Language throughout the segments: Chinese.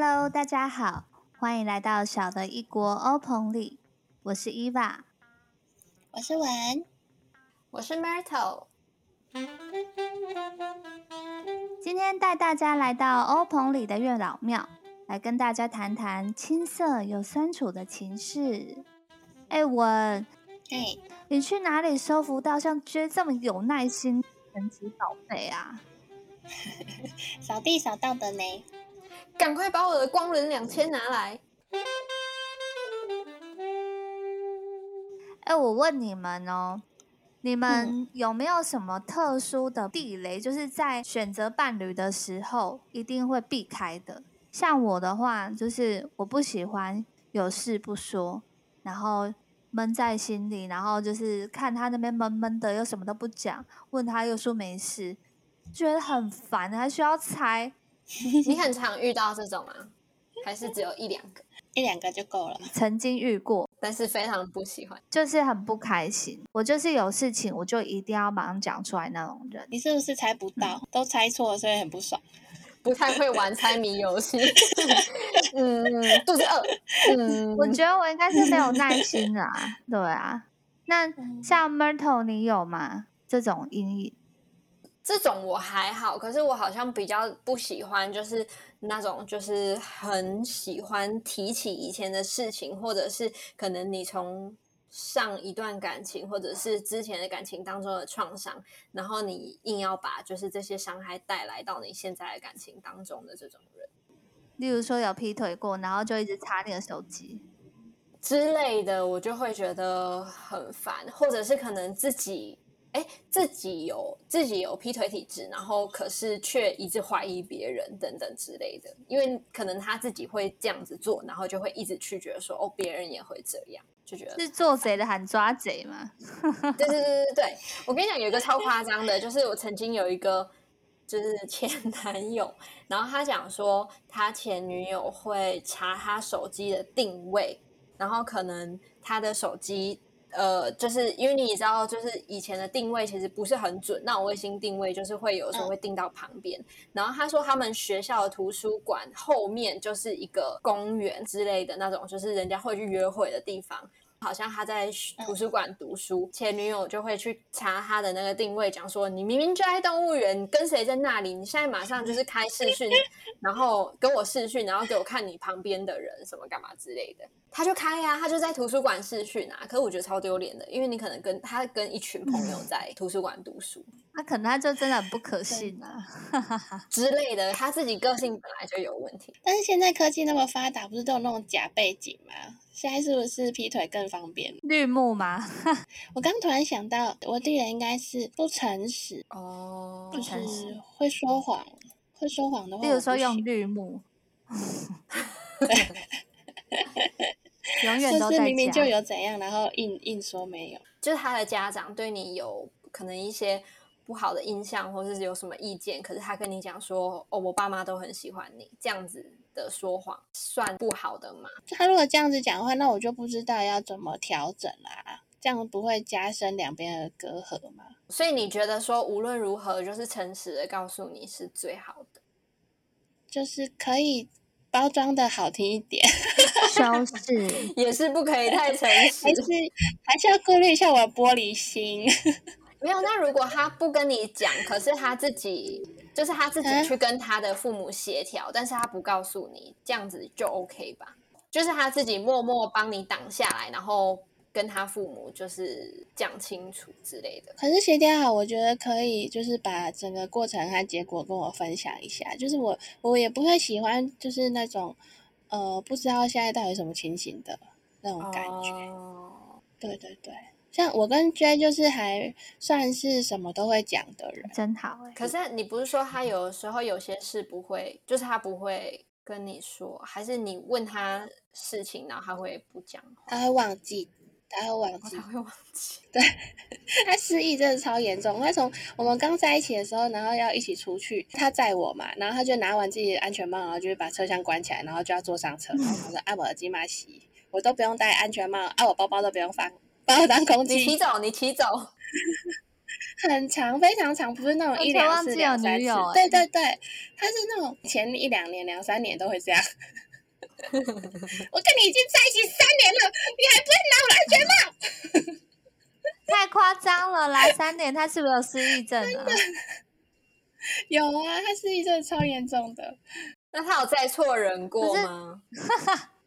Hello，大家好，欢迎来到小的一国欧鹏里，我是伊娃，我是文，我是 Myrtle。今天带大家来到欧鹏里的月老庙，来跟大家谈谈青涩又酸楚的情事。哎，文，哎，你去哪里收服到像 J 这么有耐心神奇宝贝啊？扫地扫到的呢，赶快把我的光轮两千拿来！哎，我问你们哦，你们有没有什么特殊的地雷，就是在选择伴侣的时候一定会避开的？像我的话，就是我不喜欢有事不说，然后闷在心里，然后就是看他那边闷闷的，又什么都不讲，问他又说没事。觉得很烦，还需要猜。你很常遇到这种啊？还是只有一两个？一两个就够了。曾经遇过，但是非常不喜欢，就是很不开心。我就是有事情，我就一定要马上讲出来那种人。你是不是猜不到？都猜错，所以很不爽。不太会玩猜谜游戏。嗯，肚子饿。嗯，我觉得我应该是没有耐心啊。对啊，那像 Myrtle，你有吗？这种阴影？这种我还好，可是我好像比较不喜欢，就是那种就是很喜欢提起以前的事情，或者是可能你从上一段感情或者是之前的感情当中的创伤，然后你硬要把就是这些伤害带来到你现在的感情当中的这种人，例如说有劈腿过，然后就一直查你的手机之类的，我就会觉得很烦，或者是可能自己。哎，自己有自己有劈腿体质，然后可是却一直怀疑别人等等之类的，因为可能他自己会这样子做，然后就会一直去觉得说，哦，别人也会这样，就觉得是做贼的喊抓贼吗？对对对对对，我跟你讲，有一个超夸张的，就是我曾经有一个就是 前男友，然后他讲说他前女友会查他手机的定位，然后可能他的手机。呃，就是因为你知道，就是以前的定位其实不是很准，那种卫星定位就是会有时候会定到旁边。然后他说，他们学校的图书馆后面就是一个公园之类的那种，就是人家会去约会的地方。好像他在图书馆读书，前女友就会去查他的那个定位，讲说你明明就在动物园，跟谁在那里？你现在马上就是开视讯，然后跟我视讯，然后给我看你旁边的人什么干嘛之类的。他就开呀，他就在图书馆视讯啊。可是我觉得超丢脸的，因为你可能跟他跟一群朋友在图书馆读书，他可能他就真的很不可信啊 之类的。他自己个性本来就有问题。但是现在科技那么发达，不是都有那种假背景吗？现在是不是劈腿更方便？绿幕吗？我刚突然想到，我弟人应该是不诚实哦，不诚实，会说谎，会说谎的话，比如说用绿幕，永远都是明明就有怎样，然后硬硬说没有，就是他的家长对你有可能一些不好的印象，或者是有什么意见，可是他跟你讲说，哦，我爸妈都很喜欢你，这样子。的说谎算不好的吗？他如果这样子讲的话，那我就不知道要怎么调整啦。这样不会加深两边的隔阂吗？所以你觉得说无论如何，就是诚实的告诉你是最好的，就是可以包装的好听一点，消失也是不可以太诚实，还是还是要顾虑一下我的玻璃心。没有，那如果他不跟你讲，可是他自己就是他自己去跟他的父母协调，但是他不告诉你，这样子就 OK 吧？就是他自己默默帮你挡下来，然后跟他父母就是讲清楚之类的。可是协调好，我觉得可以，就是把整个过程和结果跟我分享一下。就是我我也不会喜欢，就是那种呃不知道现在到底什么情形的那种感觉。哦对对对。像我跟 J 就是还算是什么都会讲的人，真好可是你不是说他有时候有些事不会，就是他不会跟你说，还是你问他事情，然后他会不讲？他会忘记，他会忘记，他会忘记。对，他失忆真的超严重。他从我们刚在一起的时候，然后要一起出去，他载我嘛，然后他就拿完自己的安全帽，然后就把车厢关起来，然后就要坐上车。他说：“啊，我耳机嘛洗，我都不用戴安全帽，啊，我包包都不用放。”把我当空气，你骑走，你骑走。很长，非常长，不是那种一两次、两三次。对对对，他是那种前一两年、两三年都会这样。我跟你已经在一起三年了，你还不会拿我安全帽？太夸张了来！三年，他是不是有失忆症啊？有啊，他失忆症超严重的。那他有载错人过吗？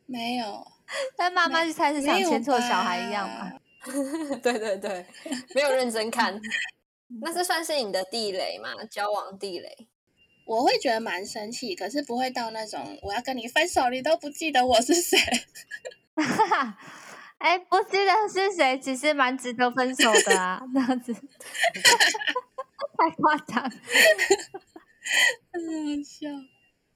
没有。但妈妈去菜市场牵错小孩一样吗？对对对，没有认真看。那这算是你的地雷吗？交往地雷？我会觉得蛮生气，可是不会到那种我要跟你分手，你都不记得我是谁。哎，不记得是谁，其实蛮值得分手的啊，这样子。太夸张。很笑。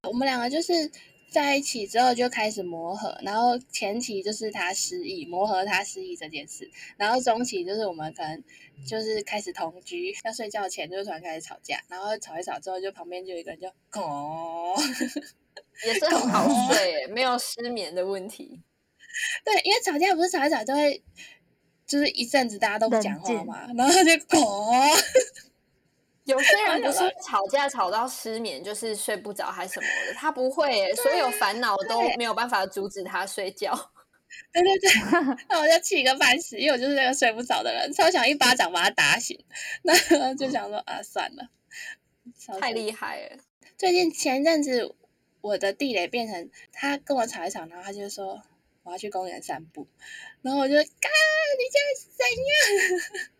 我们两个就是在一起之后就开始磨合，然后前期就是他失忆，磨合他失忆这件事，然后中期就是我们可能就是开始同居，要睡觉前就突然开始吵架，然后吵一吵之后就旁边就有一个人就哦，也是很好睡，没有失眠的问题。对，因为吵架不是吵一吵就会就是一阵子大家都不讲话嘛，然后就哦。有些人不是 吵架吵到失眠，就是睡不着还是什么的，他不会，所有烦恼都没有办法阻止他睡觉。对对对，那我就气个半死，因为我就是那个睡不着的人，超想一巴掌把他打醒。那就想说啊，算了，太厉害了。最近前阵子，我的地雷变成他跟我吵一吵，然后他就说我要去公园散步，然后我就啊，你现在是怎样？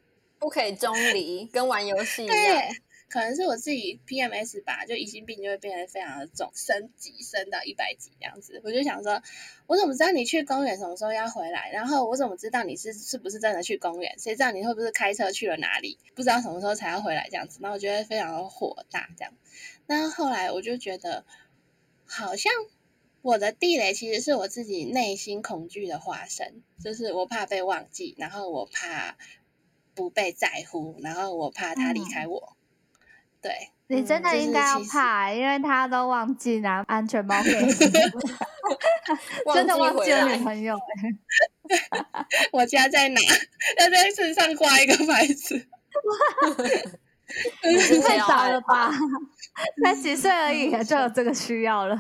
不可以中离，跟玩游戏一样。可能是我自己 PMS 吧，就疑心病就会变得非常的重，升级升到一百级这样子。我就想说，我怎么知道你去公园什么时候要回来？然后我怎么知道你是是不是真的去公园？谁知道你会不是开车去了哪里？不知道什么时候才要回来这样子。那我觉得非常的火大这样。那后来我就觉得，好像我的地雷其实是我自己内心恐惧的化身，就是我怕被忘记，然后我怕。不被在乎，然后我怕他离开我。对你真的应该要怕，因为他都忘记拿安全帽给你，真的忘记了女朋友。我家在哪？要在身上挂一个牌子。太早了吧？才几岁而已，就有这个需要了。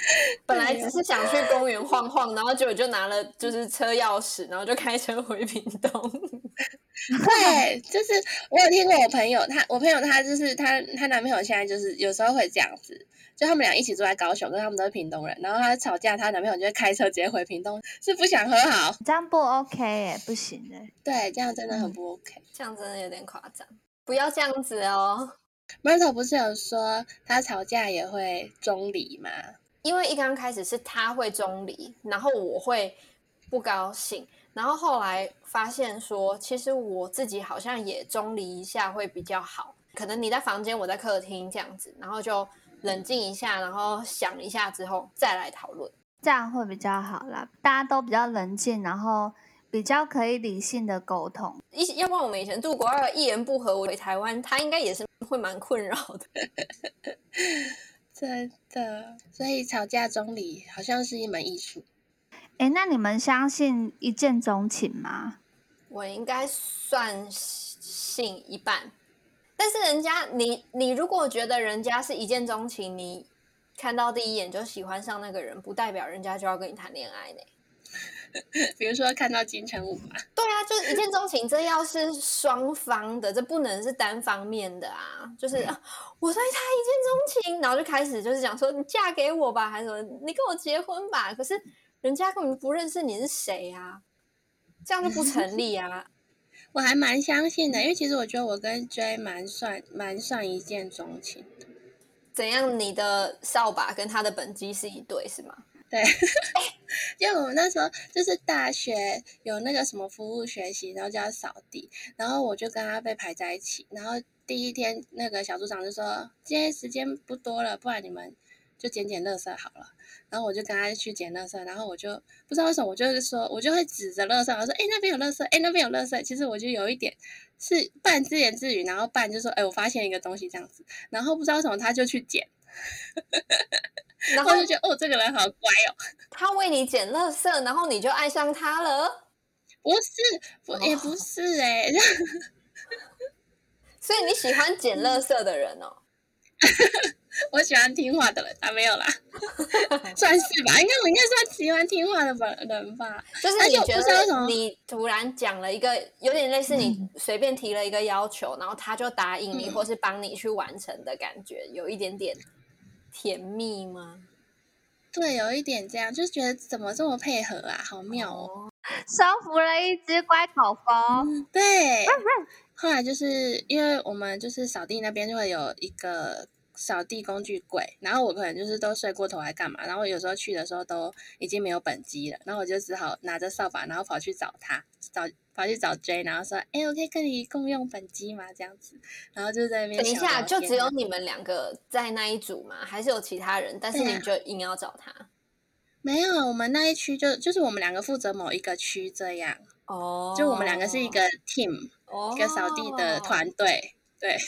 本来只是想去公园晃晃，然后结果就拿了就是车钥匙，然后就开车回屏东。对，就是我有听过我朋友，她我朋友她就是她她男朋友现在就是有时候会这样子，就他们俩一起住在高雄，跟他们都是屏东人，然后她吵架，她男朋友就会开车直接回屏东，是不想和好。这样不 OK 哎，不行哎。对，这样真的很不 OK，这样真的有点夸张，不要这样子哦。Myrtle 不是有说他吵架也会中离吗？因为一刚开始是他会中离，然后我会不高兴，然后后来发现说，其实我自己好像也中离一下会比较好。可能你在房间，我在客厅这样子，然后就冷静一下，然后想一下之后再来讨论，这样会比较好啦。大家都比较冷静，然后比较可以理性的沟通。一要不然我们以前住国外一言不合我回台湾，他应该也是会蛮困扰的。真的，所以吵架中理好像是一门艺术。哎，那你们相信一见钟情吗？我应该算信一半，但是人家你你如果觉得人家是一见钟情，你看到第一眼就喜欢上那个人，不代表人家就要跟你谈恋爱呢。比如说看到金城武嘛，对啊，就是一见钟情，这要是双方的，这不能是单方面的啊。就是我对他一见钟情，然后就开始就是讲说你嫁给我吧，还是什么你跟我结婚吧。可是人家根本不认识你是谁啊，这样就不成立啊。我还蛮相信的，因为其实我觉得我跟 J 蛮算蛮算一见钟情的。怎样？你的扫把跟他的本机是一对是吗？对，因为我们那时候就是大学有那个什么服务学习，然后就要扫地，然后我就跟他被排在一起。然后第一天那个小组长就说：“今天时间不多了，不然你们就捡捡垃圾好了。”然后我就跟他去捡垃圾，然后我就不知道为什么，我就是说我就会指着垃圾，我说：“哎，那边有垃圾，哎，那边有垃圾。”其实我就有一点是半自言自语，然后半就说：“哎，我发现一个东西这样子。”然后不知道为什么他就去捡。然后就觉得哦，这个人好乖哦，他为你捡垃圾，然后你就爱上他了。不是，不也不是哎、所以你喜欢捡垃圾的人哦？我喜欢听话的人啊，没有啦，算是吧，应该我应该算喜欢听话的人吧。就是你觉得你突然讲了一个有点类似你随便提了一个要求，然后他就答应你，嗯或是帮你去完成的感觉，有一点点甜蜜吗？对，有一点这样，就是觉得怎么这么配合啊，好妙哦。收服了一只乖狗狗。对，后来就是因为我们就是扫地那边就会有一个扫地工具柜，然后我可能就是都睡过头还干嘛，然后我有时候去的时候都已经没有本机了，然后我就只好拿着扫把，然后跑去找他，找跑去找 J，然后说，哎，我可以跟你共用本机吗？这样子，然后就在那边等一下，就只有你们两个在那一组吗？还是有其他人？但是你就硬要找他没有，我们那一区就就是我们两个负责某一个区这样，哦就我们两个是一个 team，哦一个扫地的团队，对，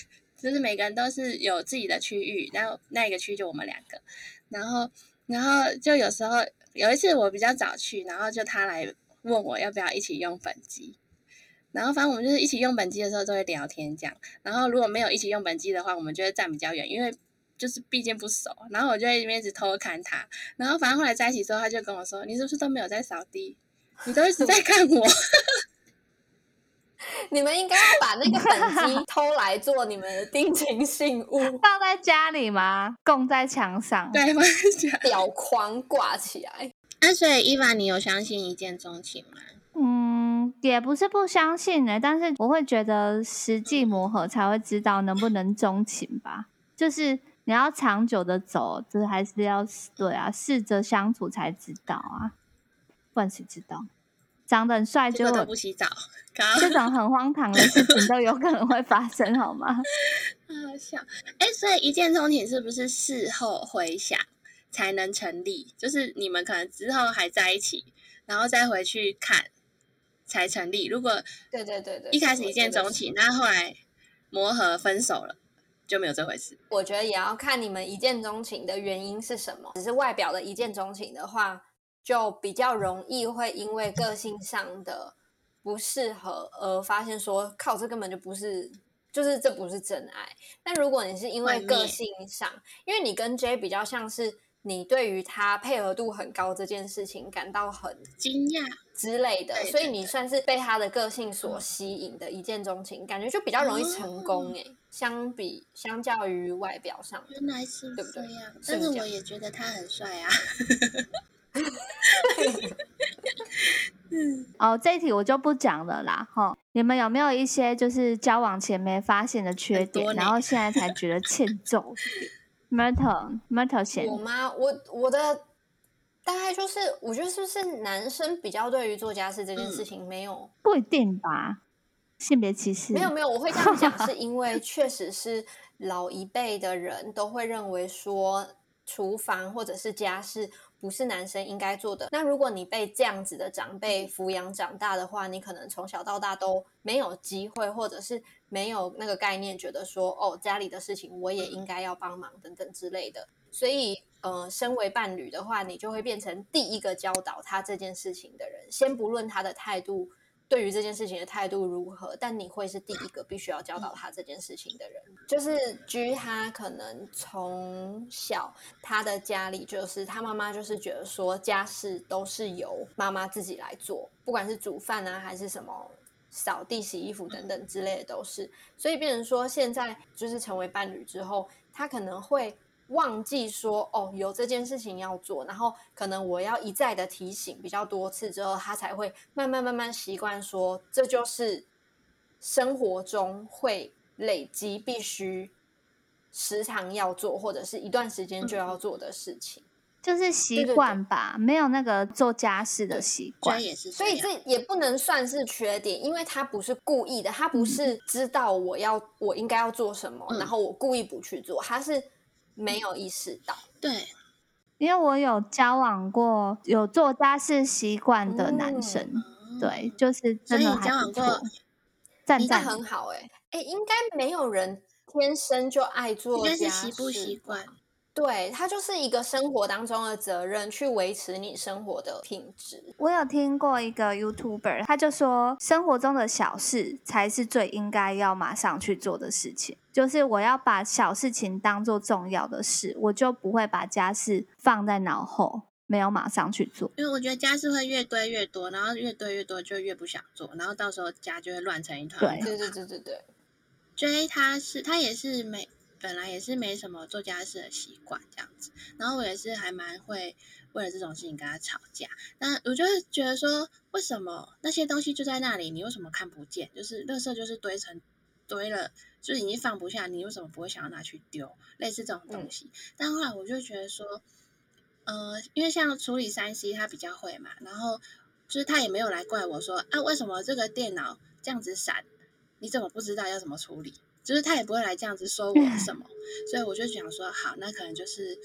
就是每个人都是有自己的区域，然后那一个区就我们两个，然后然后就有时候有一次我比较早去，然后就他来问我要不要一起用本机，然后反正我们就是一起用本机的时候都会聊天这样，然后如果没有一起用本机的话，我们就会站比较远，因为。就是毕竟不熟，然后我就在那边一直偷看他，然后反正后来在一起之后，他就跟我说：“你是不是都没有在扫地？你都一直在看我。”你们应该要把那个 本机偷来做你们的定情信物，放在家里吗？供在墙上。对，我是讲。表框挂起来。那所以伊娃，你有相信一见钟情吗？嗯，也不是不相信呢、但是我会觉得实际磨合才会知道能不能钟情吧。就是你要长久的走，就是还是要对啊，试着相处才知道啊，不然谁知道？长得很帅就结果都不洗澡，好这种很荒唐的事情都有可能会发生，好吗？好笑。哎，所以一见钟情是不是事后回想才能成立？就是你们可能之后还在一起，然后再回去看才成立。如果对对对对，一开始一见钟情，那后来磨合分手了，就没有这回事。我觉得也要看你们一见钟情的原因是什么。只是外表的一见钟情的话，就比较容易会因为个性上的不适合而发现说，靠，这根本就不是，就是这不是真爱。但如果你是因为个性上，因为你跟 J 比较像是你对于他配合度很高这件事情感到很惊讶，之类的，所以你算是被他的个性所吸引的一见钟情，感觉就比较容易成功诶、相比相较于外表上，原来是对不对这样。是这样但是我也觉得他很帅啊。哦，这一题我就不讲了啦，哈。你们有没有一些就是交往前没发现的缺点，然后现在才觉得欠揍？Myrtle Myrtle 先我吗？我我的大概就是，我觉得是不是男生比较对于做家事这件事情没有、不一定吧？性别歧视没有没有，我会这样讲，是因为 确实是老一辈的人都会认为说，厨房或者是家事不是男生应该做的。那如果你被这样子的长辈抚养长大的话，你可能从小到大都没有机会，或者是没有那个概念，觉得说，哦，家里的事情我也应该要帮忙等等之类的。所以，呃，身为伴侣的话，你就会变成第一个教导他这件事情的人。先不论他的态度对于这件事情的态度如何，但你会是第一个必须要教导他这件事情的人。就是居他可能从小他的家里就是他妈妈就是觉得说家事都是由妈妈自己来做，不管是煮饭啊还是什么。扫地、洗衣服等等之类的都是，所以变成说现在就是成为伴侣之后，他可能会忘记说哦有这件事情要做，然后可能我要一再的提醒比较多次之后，他才会慢慢慢慢习惯说这就是生活中会累积必须时常要做或者是一段时间就要做的事情。就是习惯吧，没有那个做家事的习惯。也是所以样这也不能算是缺点，因为他不是故意的，他不是知道我要我应该要做什么，嗯。然后我故意不去做，他是没有意识到。对，因为我有交往过有做家事习惯的男嗯生，嗯对，就是真的还不错往过，赞赞很好哎、哎、应该没有人天生就爱做应该是家习不事习惯吧？对，它就是一个生活当中的责任，去维持你生活的品质。我有听过一个 YouTuber，他就说，生活中的小事才是最应该要马上去做的事情。就是我要把小事情当做重要的事，我就不会把家事放在脑后，没有马上去做。因为我觉得家事会越堆越多，然后越堆越多就越不想做，然后到时候家就会乱成一团。对对对对对对。J 他是他也是没本来也是没什么做家事的习惯这样子，然后我也是还蛮会为了这种事情跟他吵架。那我就是觉得说，为什么那些东西就在那里，你为什么看不见？就是垃圾就是堆成堆了，就是已经放不下，你为什么不会想要拿去丢？类似这种东西。但后来我就觉得说，呃，因为像处理三 C 他比较会嘛，然后就是他也没有来怪我说啊，为什么这个电脑这样子闪？你怎么不知道要怎么处理？就是他也不会来这样子说我什么，所以我就想说，好，那可能就是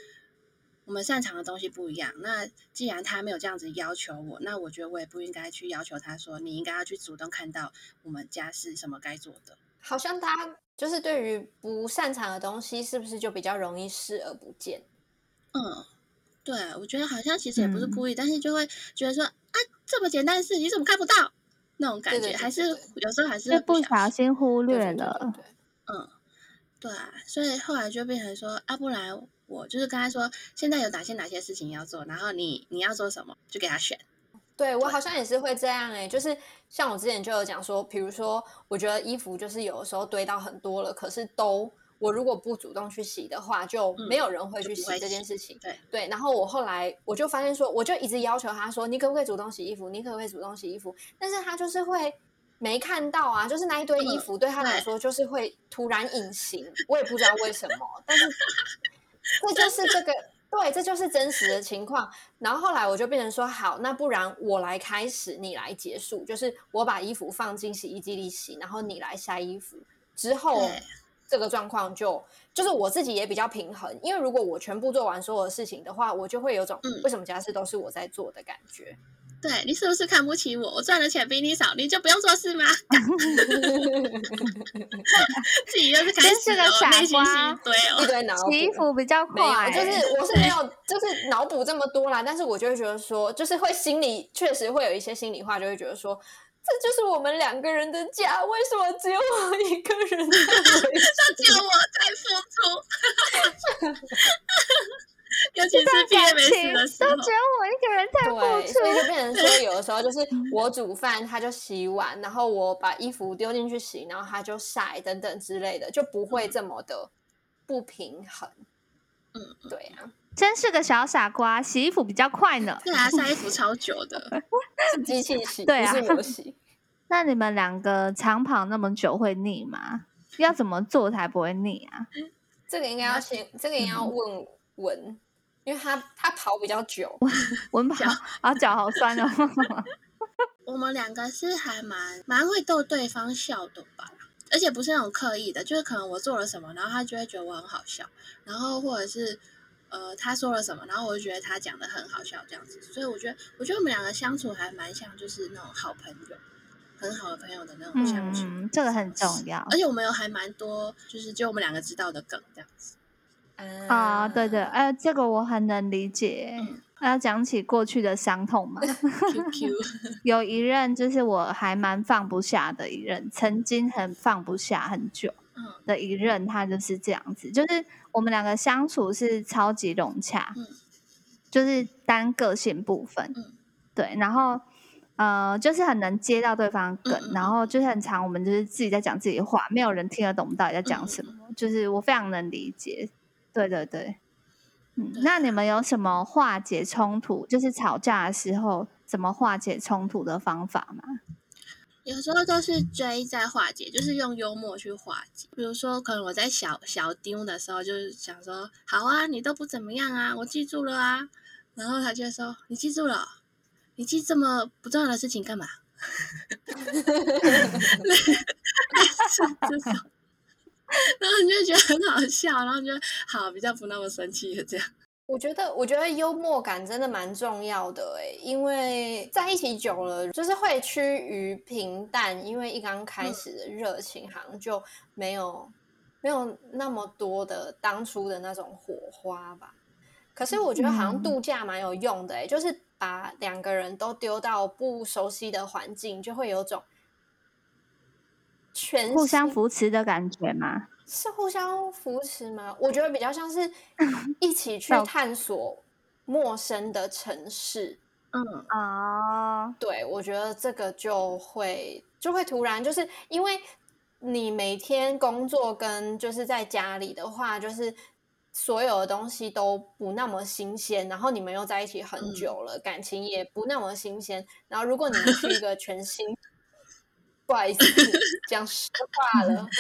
我们擅长的东西不一样。那既然他没有这样子要求我，那我觉得我也不应该去要求他说，你应该要去主动看到我们家是什么该做的。好像大家就是对于不擅长的东西，是不是就比较容易视而不见？嗯，对，我觉得好像其实也不是故意，但是就会觉得说，啊，这么简单的事你怎么看不到？那种感觉，对对对还是有时候还是会不小心忽对略了。嗯，对啊，所以后来就变成说，啊，不然我就是跟他说，现在有哪些哪些事情要做，然后你你要做什么，就给他选。对我好像也是会这样哎、就是像我之前就有讲说，比如说，我觉得衣服就是有的时候堆到很多了，可是都我如果不主动去洗的话，就没有人会去洗这件事情。对对，然后我后来我就发现说，我就一直要求他说，你可不可以主动洗衣服？你可不可以主动洗衣服？但是他就是会没看到啊，就是那一堆衣服对他来说就是会突然隐形，我也不知道为什么，但是 这就是这个。对，这就是真实的情况。然后后来我就变成说，好，那不然我来开始，你来结束，就是我把衣服放进洗衣机里洗，然后你来晒衣服。之后这个状况就就是我自己也比较平衡，因为如果我全部做完所有的事情的话，我就会有种、嗯为什么家事都是我在做的感觉。对你是不是看不起我？我赚的钱比你少，你就不用做事吗？自己又是开真始哦是个傻内心瓜戏一堆哦一。堆脑补洗衣服比较快，就是 我是没有，就是脑补这么多啦。但是我就会觉得说，就是会心里确实会有一些心里话，就会觉得说，这就是我们两个人的家，为什么只有我一个人在？只有我在付出，尤其是毕业没感情事的时候都，只有我一个人在对，付所以就出。变成说，有的时候就是我煮饭，他就洗碗，然后我把衣服丢进去洗，然后他就晒等等之类的，就不会这么的不平衡。嗯，对啊，真是个小傻瓜，洗衣服比较快呢。对啊，晒衣服超久的。是机器洗，对啊不是我洗。那你们两个长跑那么久会腻吗？要怎么做才不会腻啊？这个应该要先，这个应该要问文，因为他他跑比较久。温跑啊，脚好酸哦。我们两个是还蛮蛮会逗对方笑的吧，而且不是那种刻意的，就是可能我做了什么，然后他就会觉得我很好笑，然后或者是呃他说了什么，然后我就觉得他讲的很好笑这样子，所以我觉得我觉得我们两个相处还蛮像，就是那种好朋友，很好的朋友的那种相处，嗯，这个很重要而且我们有还蛮多就是就我们两个知道的梗这样子，啊。对对，呃，这个我很能理解。嗯要讲起过去的伤痛嘛，有一任就是我还蛮放不下的一任，曾经很放不下很久嗯的一任，他就是这样子，就是我们两个相处是超级融洽，嗯就是单个性部分，嗯对，然后呃，就是很能接到对方的梗，然后就是很长，我们就是自己在讲自己的话，没有人听得懂我们到底在嗯讲什么，就是我非常能理解，对对对，嗯，那你们有什么化解冲突，就是吵架的时候怎么化解冲突的方法吗？有时候都是追在化解，就是用幽默去化解。比如说，可能我在小小丢的时候，就是想说，好啊，你都不怎么样啊，我记住了啊。然后他就说，你记住了，你记这么不重要的事情干嘛？这种，然后你就觉得很好笑，然后就好比较不那么生气的这样。我觉得，我觉得幽默感真的蛮重要的诶，因为在一起久了，就是会趋于平淡，因为一刚开始的热情好像就没有没有那么多的当初的那种火花吧。可是我觉得好像度假蛮有用的，哎，就是把两个人都丢到不熟悉的环境，就会有种全互相扶持的感觉吗？是互相扶持吗？我觉得比较像是 一起去探索陌生的城市。嗯啊，对，我觉得这个就会就会突然，就是因为你每天工作跟就是在家里的话，就是所有的东西都不那么新鲜，然后你们又在一起很久了，感情也不那么新鲜。然后如果你们去一个全新，不好意思讲实话了。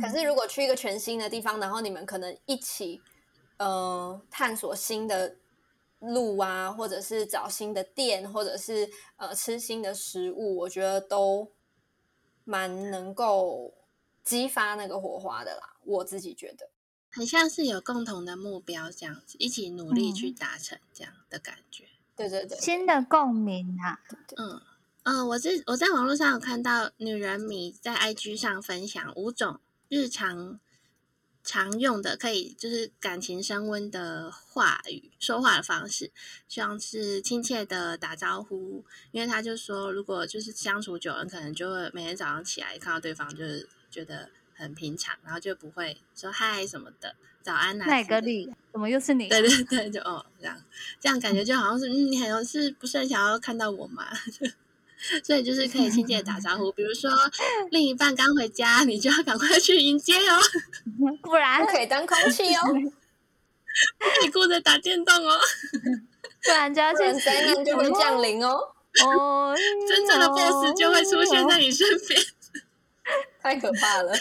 可是，如果去一个全新的地方，然后你们可能一起，呃，探索新的路啊，或者是找新的店，或者是呃吃新的食物，我觉得都蛮能够激发那个火花的啦。我自己觉得，很像是有共同的目标这样子，一起努力去达成这样的感觉。对对对，新的共鸣啊。嗯。嗯，我是我在网络上有看到女人迷在 IG 上分享五种日常常用的可以就是感情升温的话语说话的方式，像是亲切的打招呼，因为他就说如果就是相处久了，可能就会每天早上起来看到对方就是觉得很平常，然后就不会说嗨什么的，早安呐。哪个你？怎么又是你？对对对，就哦这样，这样感觉就好像是嗯，你好像是不是很想要看到我嘛？所以就是可以亲切打招呼，比如说 另一半刚回家，你就要赶快去迎接哦，不然可以当空气哦，你顾着打电动哦，不然就要去灾难就会降临哦，哦，真正的 boss 就会出现在你身边，太可怕了，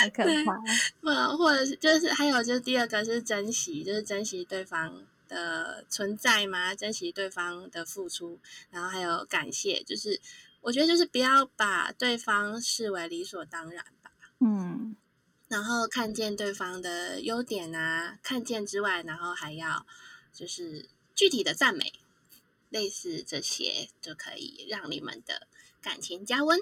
太可怕了，嗯或者是就是还有就是第二个是珍惜，就是珍惜对方。的存在吗？珍惜对方的付出，然后还有感谢，就是我觉得就是不要把对方视为理所当然吧。嗯，然后看见对方的优点啊，看见之外，然后还要就是具体的赞美，类似这些就可以让你们的感情加温。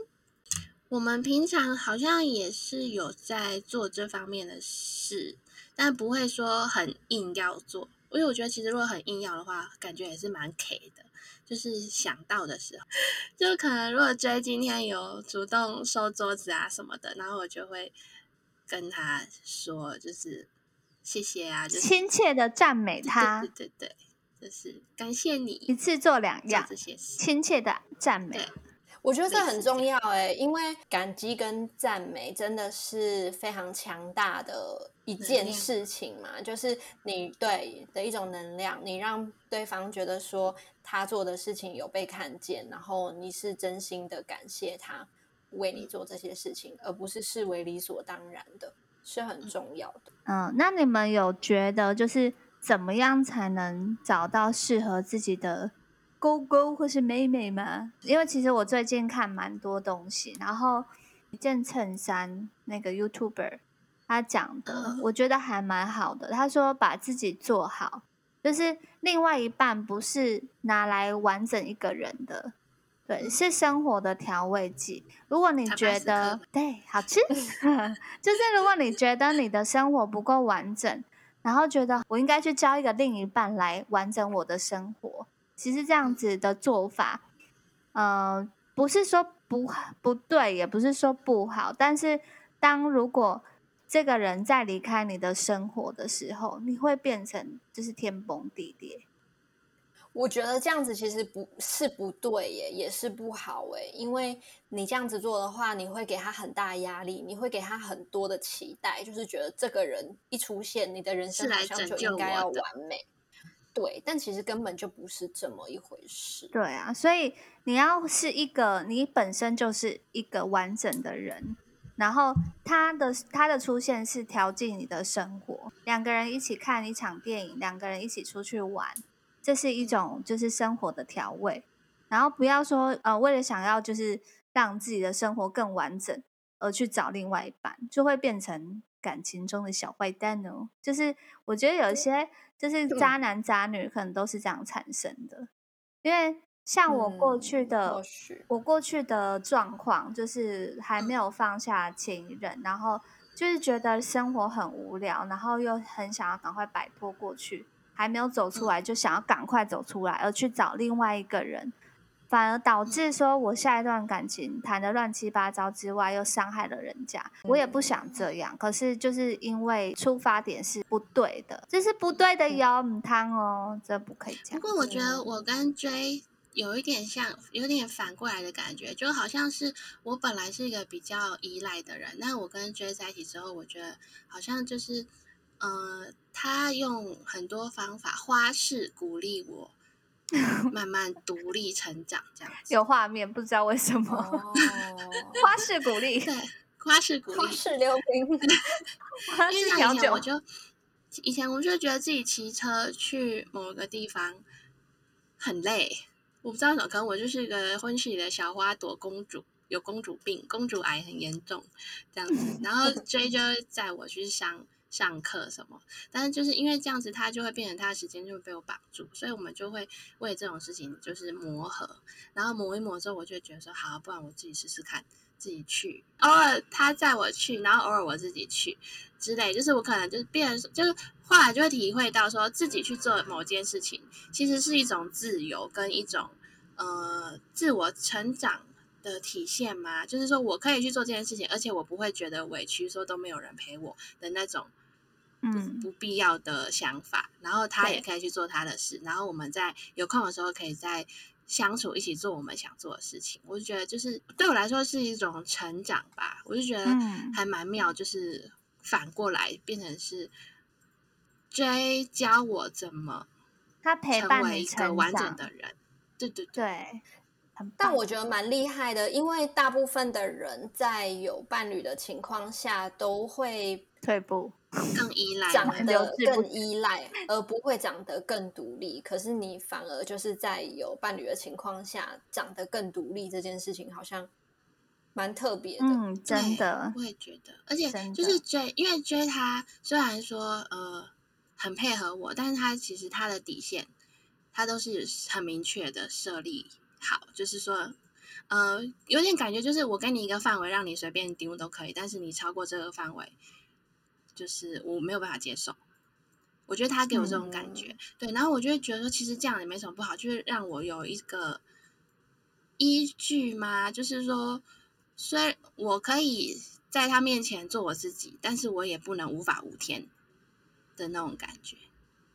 我们平常好像也是有在做这方面的事，但不会说很硬要做。因为我觉得，其实如果很硬要的话，感觉也是蛮 K 的。就是想到的时候，就可能如果追今天有主动收桌子啊什么的，然后我就会跟他说，就是谢谢啊，就是亲切的赞美他，对对对，就是感谢你一次做两样这些事，亲切的赞美。我觉得这很重要哎，因为感激跟赞美真的是非常强大的一件事情嘛，就是你对的一种能量，你让对方觉得说他做的事情有被看见，然后你是真心的感谢他为你做这些事情，而不是视为理所当然的，是很重要的。嗯，那你们有觉得就是怎么样才能找到适合自己的？勾勾或是妹妹吗？因为其实我最近看蛮多东西，然后一件衬衫那个 YouTuber 他讲的，我觉得还蛮好的。他说把自己做好，就是另外一半不是拿来完整一个人的，对，是生活的调味剂。如果你觉得对好吃，就是如果你觉得你的生活不够完整，然后觉得我应该去交一个另一半来完整我的生活。其实这样子的做法，呃，不是说不不对，也不是说不好。但是，当如果这个人在离开你的生活的时候，你会变成就是天崩地裂。我觉得这样子其实不是不对耶，也是不好哎，因为你这样子做的话，你会给他很大压力，你会给他很多的期待，就是觉得这个人一出现，你的人生好像就应该要完美。对，但其实根本就不是这么一回事。对啊，所以你要是一个你本身就是一个完整的人，然后他的他的出现是调剂你的生活，两个人一起看一场电影，两个人一起出去玩，这是一种就是生活的调味。然后不要说呃，为了想要就是让自己的生活更完整而去找另外一半，就会变成感情中的小坏蛋哦。就是我觉得有些。就是渣男渣女可能都是这样产生的，因为像我过嗯去的，我过去的状况就是还没有放下前一任，然后就是觉得生活很无聊，然后又很想要赶快摆脱过去，还没有走出来，就想要赶快走出来，而去找另外一个人，反而导致说我下一段感情谈的乱七八糟之外，又伤害了人家。我也不想这样，可是就是因为出发点是不对的，这是不对的哟，母汤哦，这不可以这样。不过我觉得我跟 J 有一点像，有点反过来的感觉，就好像是我本来是一个比较依赖的人，那我跟 J 在一起之后，我觉得好像就是，呃，他用很多方法花式鼓励我。慢慢独立成长，这样子有画面，不知道为什么。哦，花式鼓励，对花式鼓励花，式溜冰，花因式调酒为以前我，就以前我就觉得自己骑车去某个地方很累，我不知道为什么，可能我就是一个婚事里的小花朵公主，有公主病，公主癌很严重这样子。然后 J 就会载我去上上课什么，但是就是因为这样子，他就会变成他的时间就会被我绑住，所以我们就会为这种事情就是磨合，然后磨一磨之后，我就觉得说，好，不然我自己试试看。自己去，偶尔他载我去，然后偶尔我自己去之类，就是我可能就是变，就是后来就会体会到说，自己去做某件事情，其实是一种自由跟一种呃自我成长的体现吗。就是说我可以去做这件事情，而且我不会觉得委屈，说都没有人陪我的那种嗯，不必要的想法。然后他也可以去做他的事，然后我们在有空的时候可以在相处，一起做我们想做的事情。我就觉得，就是对我来说是一种成长吧。我就觉得嗯还蛮妙，就是反过来变成是 J 教我怎么他陪成伴你为一个成完整长，的人。对对对，但我觉得蛮厉害的，因为大部分的人在有伴侣的情况下都会退步，更依赖长得更依赖，而不会长得更独立。可是你反而就是在有伴侣的情况下长得更独立，这件事情好像蛮特别的。嗯，真的，我也觉得，而且就是 J，因为 J 他虽然说呃很配合我，但是他其实他的底线，他都是很明确的设立好，就是说。呃，有点感觉就是我给你一个范围，让你随便丢都可以，但是你超过这个范围，就是我没有办法接受。我觉得他给我这种感觉，对，然后我就会觉得说，其实这样也没什么不好，就是让我有一个依据嘛，就是说，虽然我可以在他面前做我自己，但是我也不能无法无天的那种感觉，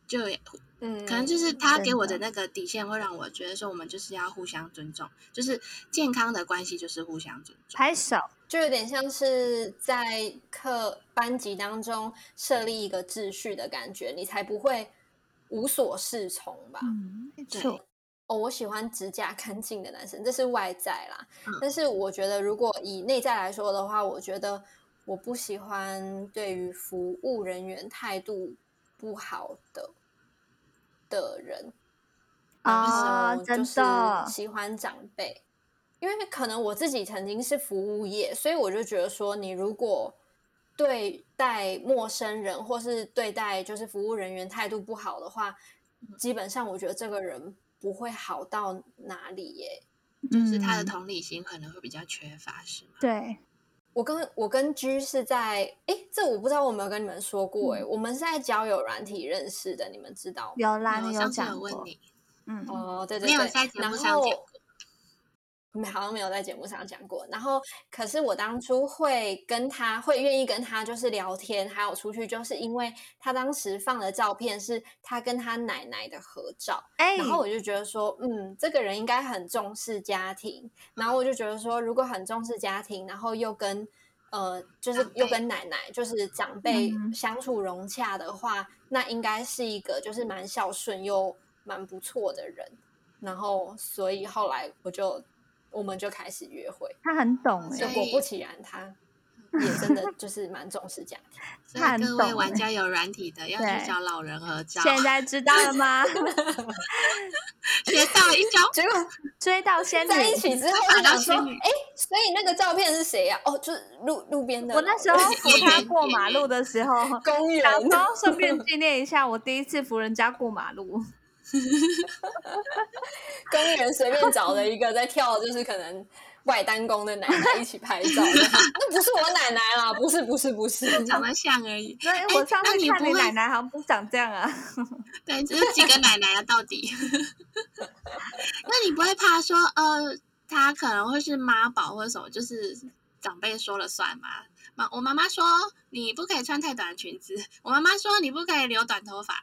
就也嗯，可能就是他给我的那个底线，会让我觉得说，我们就是要互相尊重，就是健康的关系就是互相尊重。拍手，就有点像是在课班级当中设立一个秩序的感觉，你才不会无所适从吧。嗯，没对错，哦，我喜欢指甲干净的男生，这是外在啦。嗯但是我觉得，如果以内在来说的话，我觉得我不喜欢对于服务人员态度不好的的人。然啊真后就是的喜欢长辈，因为可能我自己曾经是服务业，所以我就觉得说，你如果对待陌生人或是对待就是服务人员态度不好的话，基本上我觉得这个人不会好到哪里耶。就是他的嗯同理心可能会比较缺乏，是吗？对，我跟我跟 G 是在诶，这我不知道我有没有跟你们说过诶，我们是在交友软体认识的，你们知道吗？有啦，你有讲过，有问你，嗯，哦，对对没有对，在节目然后上讲过。没好像没有在节目上讲过。然后，可是我当初会跟他会愿意跟他就是聊天，还有出去，就是因为他当时放的照片是他跟他奶奶的合照，哎，然后我就觉得说，嗯，这个人应该很重视家庭。然后我就觉得说，如果很重视家庭，然后又跟呃，就是又跟奶奶就是长辈嗯相处融洽的话，那应该是一个就是蛮孝顺又蛮不错的人。然后，所以后来我就我们就开始约会，他很懂就哎，果不其然，他也真的 就是蛮重视家庭。所他很以各位玩家有软体的要对去找老人合照，现在知道了吗？学到一招。结果追到仙女，在一起之后打到就想说，哎，所以那个照片是谁呀、哦，就是路路边的。我那时候扶他过马路的时候，公园然后顺便纪念一下我第一次扶人家过马路。公园随便找了一个在跳，就是可能外单工的奶奶一起拍照，那不是我奶奶啦，不是不是不是，长得像而已。那我上次看你奶奶好像不长这样啊。对，只是几个奶奶啊，到底。那你不会怕说，呃，他可能会是妈宝或者什么，就是长辈说了算吗？妈，我妈妈说你不可以穿太短的裙子，我妈妈说你不可以留短头发，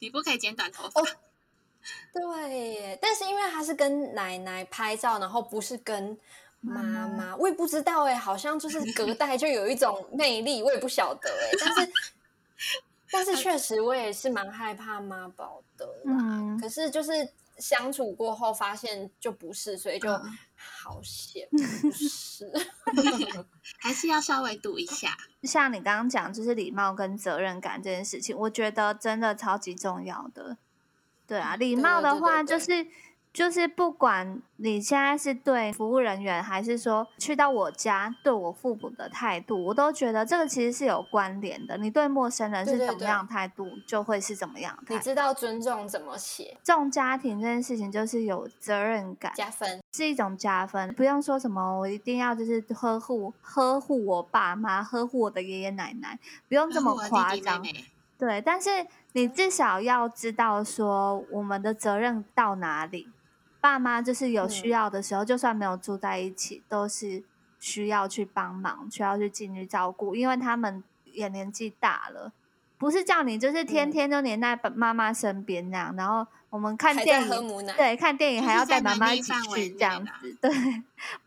你不可以剪短头发。对，但是因为他是跟奶奶拍照，然后不是跟妈妈，我也不知道哎，好像就是隔 代就有一种魅力，我也不晓得哎，但是但是 确实我也是蛮害怕妈宝的啦。可是就是相处过后发现就不是，所以就好险不 是，还是要稍微赌一下。像你刚刚讲，就是礼貌跟责任感这件事情，我觉得真的超级重要的。对啊，礼貌的话就是就是不管你现在是对服务人员，还是说去到我家对我父母的态度，我都觉得这个其实是有关联的。你对陌生人是怎么样态度，就会是怎么样。你知道尊重怎么写？重家庭这件事情就是有责任感，加分是一种加分。不用说什么，我一定要就是呵护呵护我爸妈，呵护我的爷爷奶奶，不用这么夸张。对，但是你至少要知道说我们的责任到哪里。爸妈就是有需要的时候，就算没有住在一起，都是需要去帮忙，需要去尽力照顾，因为他们也年纪大了，不是叫你就是天天都黏在妈妈身边那样。然后我们看电影，对，看电影还要带妈妈一起去这样子，对，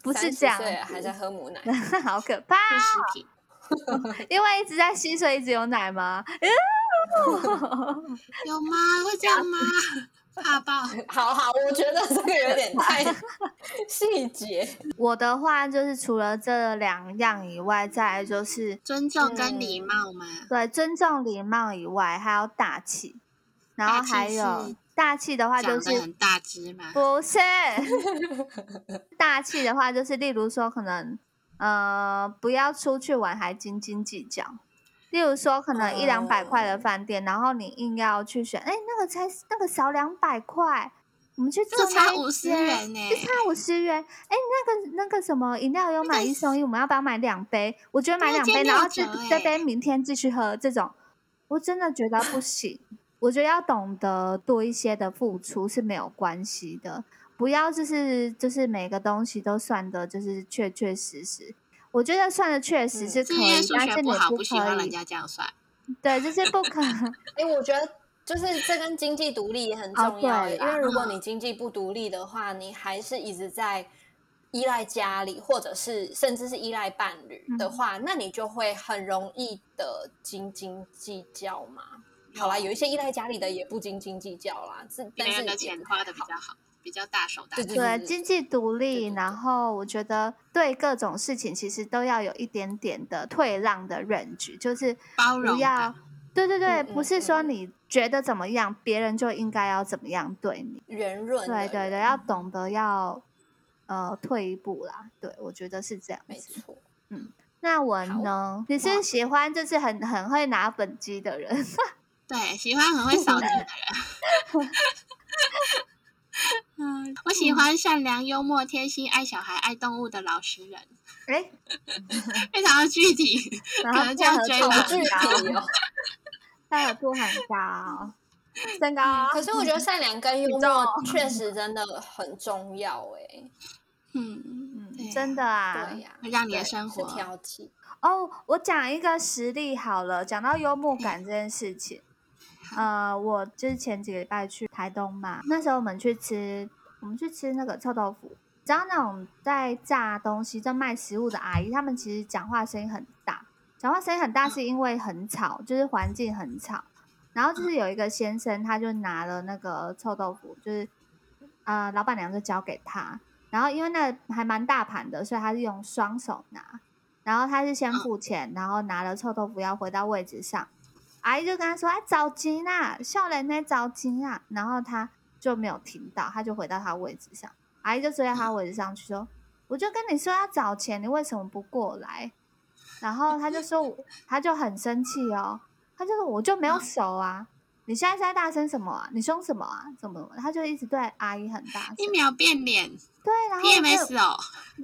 不是这样，还在喝母奶，好可怕。因为一直在吸水，一直有奶吗？有吗？会这样吗？怕爆！好好，我觉得这个有点太细节。我的话就是除了这两样以外，再就是尊重跟礼貌嘛。对，尊重、礼貌以外，还有大气。然后还有大气的话，就是很大只嘛？不是，大气的话就是，例如说可能。呃，不要出去玩还斤斤计较。例如说，可能一两百块的饭店，然后你硬要去选，哎，那个才那个少两百块，我们去这差五十元呢，就差五十元。哎，那个那个什么饮料有买一送一，我们要不要买两杯？我觉得买两杯，然后这这杯明天继续喝。这种我真的觉得不行。我觉得要懂得多一些的付出是没有关系的。不要就是就是每个东西都算的，就是确确实实。我觉得算的确实是可以，但是你不可以人家这样算。对，就是不可 能。哎，我觉得就是这跟经济独立也很重要。因为如果你经济不独立的话，你还是一直在依赖家里，或者是甚至是依赖伴侣的话，那你就会很容易的斤斤计较嘛。好啦，有一些依赖家里的也不斤斤计较啦，是但是你钱花的比较好。比较大手大脚，对经济独立，然后我觉得对各种事情其实都要有一点点的退让的忍局，就是包容。不要，对对对，不是说你觉得怎么样，别人就应该要怎么样对你。圆润，对对对，要懂得要呃退一步啦。对我觉得是这样，没错。嗯，那我呢？你是喜欢就是很很会拿本机的人？对，喜欢很会扫地的人。嗯，我喜欢善良、幽默、贴心、爱小孩、爱动物的老实人。哎，非常的具体，可能这样追我具体哦。他耳度很高，身高。可是我觉得善良跟幽默确实真的很重要哎。嗯嗯，真的啊，对呀，会让你的生活挑剔。哦，我讲一个实例好了，讲到幽默感这件事情。呃，我就是前几个礼拜去台东嘛，那时候我们去吃，我们去吃那个臭豆腐。知道那种在炸东西、在卖食物的阿姨，他们其实讲话声音很大，讲话声音很大是因为很吵，就是环境很吵。然后就是有一个先生，他就拿了那个臭豆腐，就是呃，老板娘就交给他。然后因为那还蛮大盘的，所以他是用双手拿。然后他是先付钱，然后拿了臭豆腐要回到位置上。阿姨就跟他说：“哎，着急啦，笑脸在着急啊。”然后他就没有听到，他就回到他位置上。阿姨就追到他位置上去说：“我就跟你说要找钱，你为什么不过来？”然后他就说：“他就很生气哦，他就说我就没有手啊。”你现在在大声什么啊？你凶什么啊？怎么？他就一直对阿姨很大声，一秒变脸。对，然后 PMS 哦，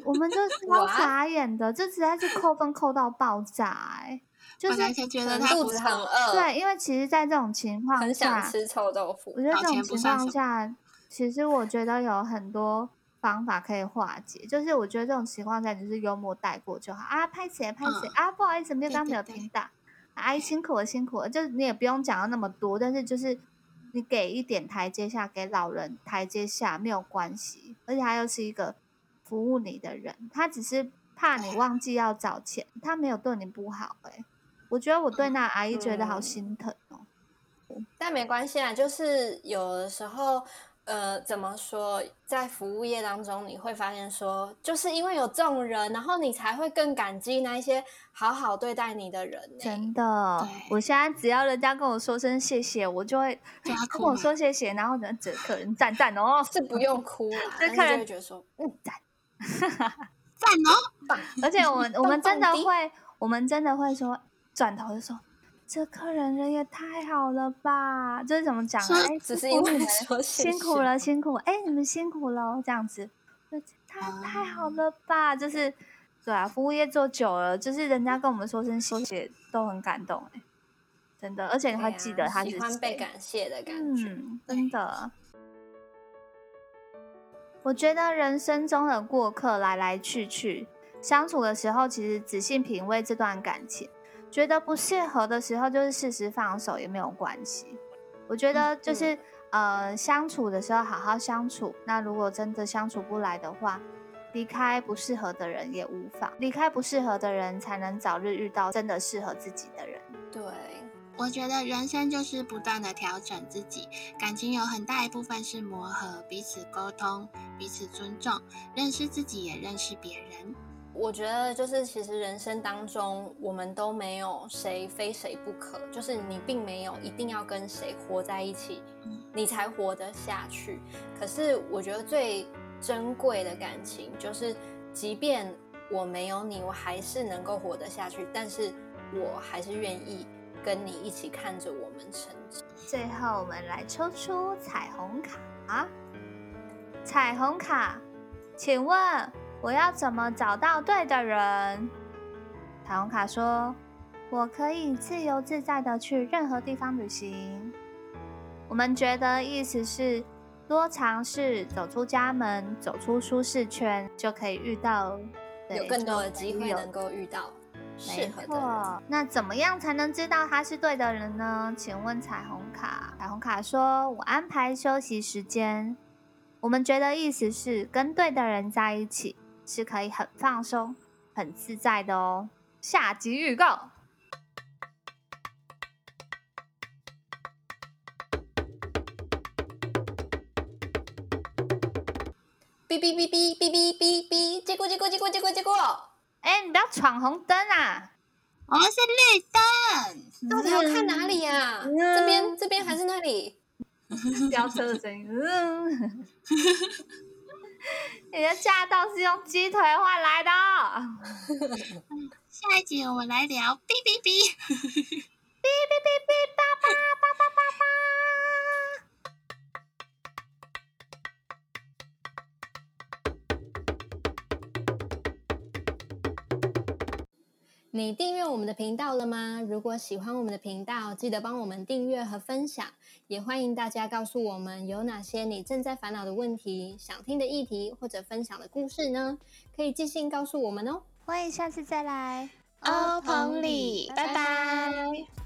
我们就 超傻眼的，这实在是扣分扣到爆炸哎！就是觉得肚子很饿，对，因为其实，在这种情况下，很想吃臭豆腐。我觉得这种情况下，其实我觉得有很多方法可以化解。就是我觉得这种情况下，就是幽默带过就好啊，拍谁拍谁啊，不好意思，没有刚没有听到。阿姨辛苦了，辛苦了，就是你也不用讲到那么多，但是就是你给一点台阶下，给老人台阶下没有关系，而且他又是一个服务你的人，他只是怕你忘记要找钱，他没有对你不好哎，我觉得我对那阿姨觉得好心疼哦，但没关系啊，就是有的时候。呃，怎么说，在服务业当中，你会发现说，就是因为有这种人，然后你才会更感激那一些好好对待你的人。真的，我现在只要人家跟我说声谢谢，我就会跟我说谢谢，然后呢，这客人赞赞哦，是不用哭了，这客人觉得说，嗯，赞，赞哦，而且我们我们真的会，我们真的会说，转头就说。这客人人也太好了吧？这是怎么讲？哎，只是因为说辛苦了，辛苦，哎，你们辛苦了，这样子，太太好了吧？就是，对啊，服务业做久了，就是人家跟我们说声谢谢，都很感动，哎，真的，而且你会记得他是喜欢被感谢的感觉，真的。我觉得人生中的过客来来去去，相处的时候，其实仔细品味这段感情。觉得不适合的时候，就是适时放手也没有关系。我觉得就是呃，相处的时候好好相处。那如果真的相处不来的话，离开不适合的人也无妨。离开不适合的人，才能早日遇到真的适合自己的人。对，我觉得人生就是不断的调整自己，感情有很大一部分是磨合，彼此沟通，彼此尊重，认识自己也认识别人。我觉得就是，其实人生当中，我们都没有谁非谁不可，就是你并没有一定要跟谁活在一起，你才活得下去。可是我觉得最珍贵的感情，就是即便我没有你，我还是能够活得下去，但是我还是愿意跟你一起看着我们成长。最后，我们来抽出彩虹卡，彩虹卡，请问。我要怎么找到对的人？彩虹卡说：“我可以自由自在的去任何地方旅行。”我们觉得意思是多尝试，走出家门，走出舒适圈，就可以遇到有更多的机会能够遇到适合的。那怎么样才能知道他是对的人呢？请问彩虹卡，彩虹卡说：“我安排休息时间。”我们觉得意思是跟对的人在一起。是可以很放松、很自在的哦。下集预告。哔哔哔哔哔哔哔哔，结果结果结果结果结果。哎，你不要闯红灯啊！我们是绿灯，到底要看哪里呀？这边、这边还是那里？飙车的声音。你的驾到是用鸡腿换来的。下一集我们来聊哔哔哔，哔哔哔你订阅我们的频道了吗？如果喜欢我们的频道，记得帮我们订阅和分享。也欢迎大家告诉我们有哪些你正在烦恼的问题、想听的议题或者分享的故事呢？可以寄信告诉我们哦。欢迎下次再来欧鹏里，拜拜。